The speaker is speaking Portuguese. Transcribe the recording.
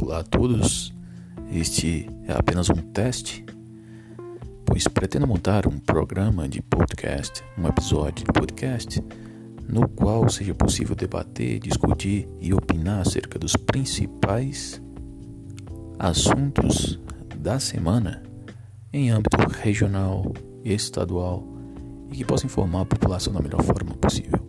Olá a todos, este é apenas um teste, pois pretendo montar um programa de podcast, um episódio de podcast, no qual seja possível debater, discutir e opinar acerca dos principais assuntos da semana em âmbito regional, estadual e que possa informar a população da melhor forma possível.